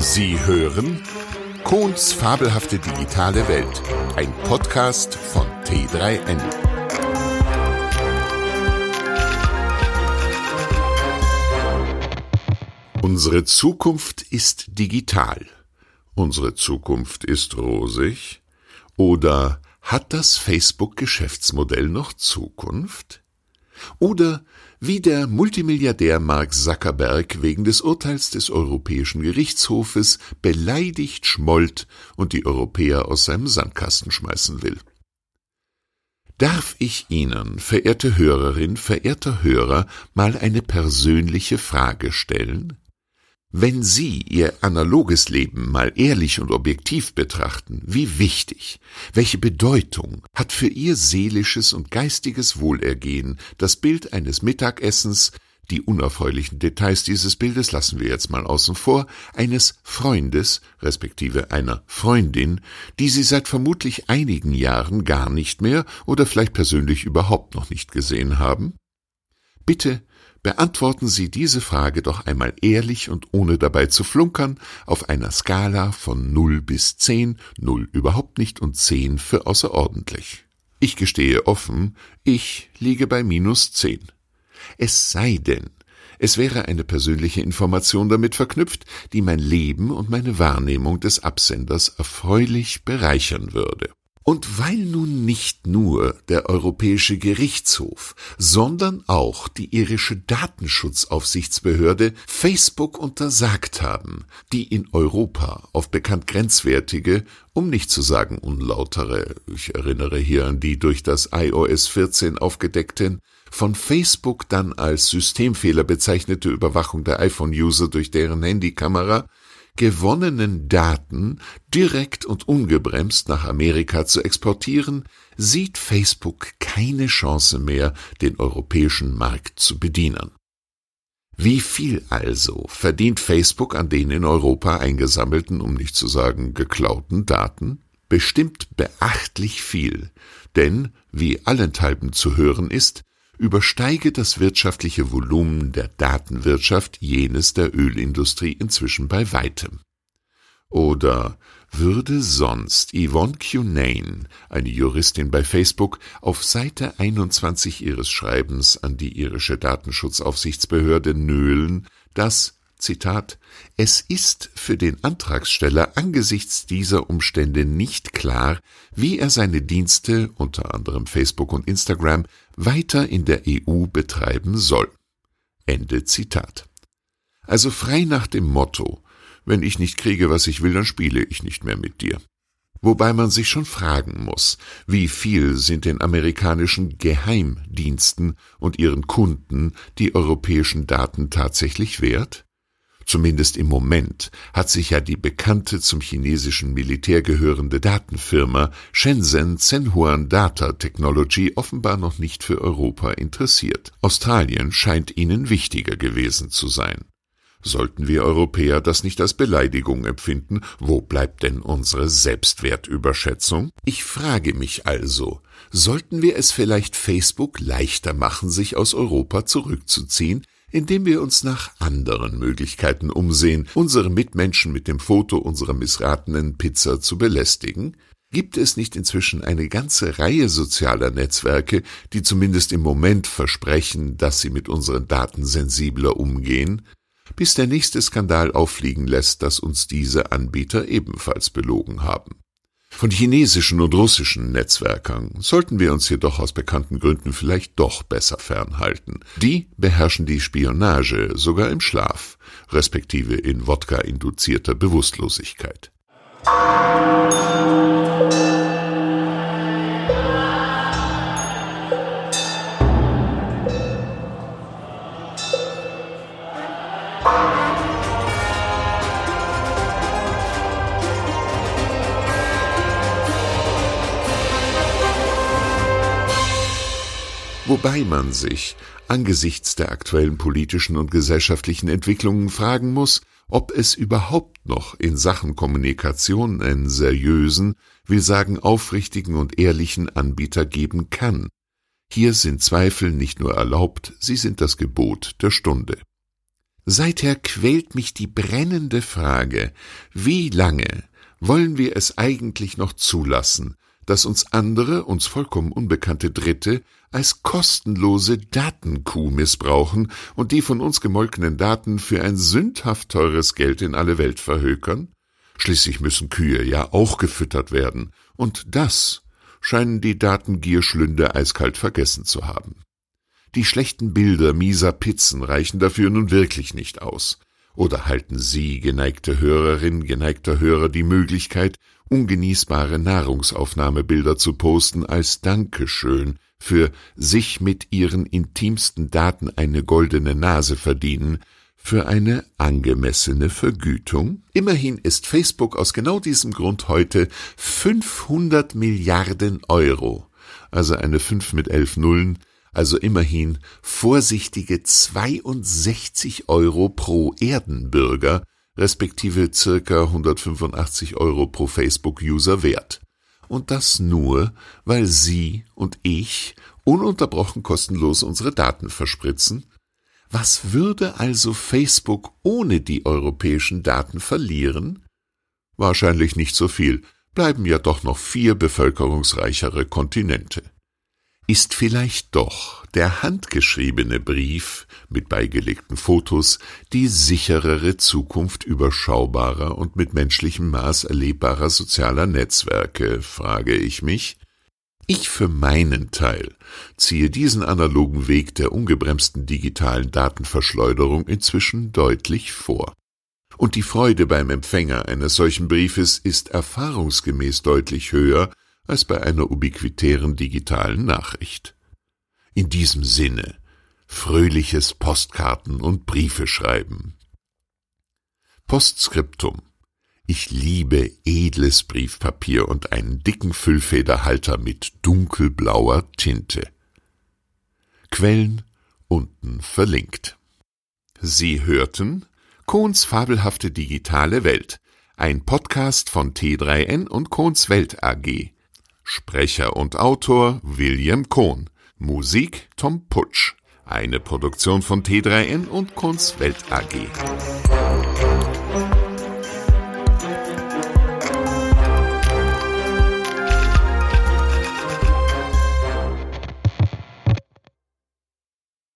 Sie hören Kohns fabelhafte digitale Welt, ein Podcast von T3N. Unsere Zukunft ist digital. Unsere Zukunft ist rosig. Oder hat das Facebook-Geschäftsmodell noch Zukunft? Oder wie der Multimilliardär Mark Zuckerberg wegen des Urteils des Europäischen Gerichtshofes beleidigt schmollt und die Europäer aus seinem Sandkasten schmeißen will. Darf ich Ihnen, verehrte Hörerin, verehrter Hörer, mal eine persönliche Frage stellen? Wenn Sie Ihr analoges Leben mal ehrlich und objektiv betrachten, wie wichtig, welche Bedeutung hat für Ihr seelisches und geistiges Wohlergehen das Bild eines Mittagessens, die unerfreulichen Details dieses Bildes lassen wir jetzt mal außen vor, eines Freundes, respektive einer Freundin, die Sie seit vermutlich einigen Jahren gar nicht mehr oder vielleicht persönlich überhaupt noch nicht gesehen haben? Bitte Beantworten Sie diese Frage doch einmal ehrlich und ohne dabei zu flunkern auf einer Skala von 0 bis 10, 0 überhaupt nicht und 10 für außerordentlich. Ich gestehe offen, ich liege bei minus 10. Es sei denn, es wäre eine persönliche Information damit verknüpft, die mein Leben und meine Wahrnehmung des Absenders erfreulich bereichern würde. Und weil nun nicht nur der Europäische Gerichtshof, sondern auch die irische Datenschutzaufsichtsbehörde Facebook untersagt haben, die in Europa auf bekannt grenzwertige, um nicht zu sagen unlautere, ich erinnere hier an die durch das iOS 14 aufgedeckten, von Facebook dann als Systemfehler bezeichnete Überwachung der iPhone-User durch deren Handykamera gewonnenen Daten direkt und ungebremst nach Amerika zu exportieren, sieht Facebook keine Chance mehr, den europäischen Markt zu bedienen. Wie viel also verdient Facebook an den in Europa eingesammelten, um nicht zu sagen geklauten Daten? Bestimmt beachtlich viel, denn, wie allenthalben zu hören ist, übersteige das wirtschaftliche Volumen der Datenwirtschaft jenes der Ölindustrie inzwischen bei weitem. Oder würde sonst Yvonne Cunane, eine Juristin bei Facebook, auf Seite 21 ihres Schreibens an die irische Datenschutzaufsichtsbehörde nölen, dass Zitat, es ist für den Antragsteller angesichts dieser Umstände nicht klar, wie er seine Dienste, unter anderem Facebook und Instagram, weiter in der EU betreiben soll. Ende Zitat. Also frei nach dem Motto, wenn ich nicht kriege, was ich will, dann spiele ich nicht mehr mit dir. Wobei man sich schon fragen muss, wie viel sind den amerikanischen Geheimdiensten und ihren Kunden die europäischen Daten tatsächlich wert? Zumindest im Moment hat sich ja die bekannte zum chinesischen Militär gehörende Datenfirma Shenzhen Zhenhuan Data Technology offenbar noch nicht für Europa interessiert. Australien scheint ihnen wichtiger gewesen zu sein. Sollten wir Europäer das nicht als Beleidigung empfinden, wo bleibt denn unsere Selbstwertüberschätzung? Ich frage mich also, sollten wir es vielleicht Facebook leichter machen, sich aus Europa zurückzuziehen, indem wir uns nach anderen Möglichkeiten umsehen, unsere Mitmenschen mit dem Foto unserer missratenen Pizza zu belästigen? Gibt es nicht inzwischen eine ganze Reihe sozialer Netzwerke, die zumindest im Moment versprechen, dass sie mit unseren Daten sensibler umgehen, bis der nächste Skandal auffliegen lässt, dass uns diese Anbieter ebenfalls belogen haben? Von chinesischen und russischen Netzwerkern sollten wir uns jedoch aus bekannten Gründen vielleicht doch besser fernhalten. Die beherrschen die Spionage sogar im Schlaf, respektive in Wodka induzierter Bewusstlosigkeit. Wobei man sich angesichts der aktuellen politischen und gesellschaftlichen Entwicklungen fragen muss, ob es überhaupt noch in Sachen Kommunikation einen seriösen, will sagen aufrichtigen und ehrlichen Anbieter geben kann. Hier sind Zweifel nicht nur erlaubt, sie sind das Gebot der Stunde. Seither quält mich die brennende Frage, wie lange wollen wir es eigentlich noch zulassen, dass uns andere, uns vollkommen unbekannte Dritte, als kostenlose Datenkuh missbrauchen und die von uns gemolkenen Daten für ein sündhaft teures Geld in alle Welt verhökern? Schließlich müssen Kühe ja auch gefüttert werden, und das scheinen die Datengierschlünde eiskalt vergessen zu haben. Die schlechten Bilder mieser Pizzen reichen dafür nun wirklich nicht aus. Oder halten Sie, geneigte Hörerin, geneigter Hörer, die Möglichkeit, ungenießbare Nahrungsaufnahmebilder zu posten als Dankeschön für sich mit ihren intimsten Daten eine goldene Nase verdienen, für eine angemessene Vergütung? Immerhin ist Facebook aus genau diesem Grund heute 500 Milliarden Euro, also eine 5 mit 11 Nullen, also immerhin vorsichtige 62 Euro pro Erdenbürger, respektive circa 185 Euro pro Facebook-User wert. Und das nur, weil Sie und ich ununterbrochen kostenlos unsere Daten verspritzen? Was würde also Facebook ohne die europäischen Daten verlieren? Wahrscheinlich nicht so viel, bleiben ja doch noch vier bevölkerungsreichere Kontinente ist vielleicht doch der handgeschriebene Brief mit beigelegten Fotos die sicherere Zukunft überschaubarer und mit menschlichem Maß erlebbarer sozialer Netzwerke, frage ich mich. Ich für meinen Teil ziehe diesen analogen Weg der ungebremsten digitalen Datenverschleuderung inzwischen deutlich vor. Und die Freude beim Empfänger eines solchen Briefes ist erfahrungsgemäß deutlich höher als bei einer ubiquitären digitalen Nachricht. In diesem Sinne fröhliches Postkarten und Briefe schreiben. Postskriptum ich liebe edles Briefpapier und einen dicken Füllfederhalter mit dunkelblauer Tinte. Quellen unten verlinkt. Sie hörten Kohns fabelhafte digitale Welt, ein Podcast von T3N und Kohns Welt AG. Sprecher und Autor William Kohn. Musik Tom Putsch. Eine Produktion von T3N und Kunstwelt AG.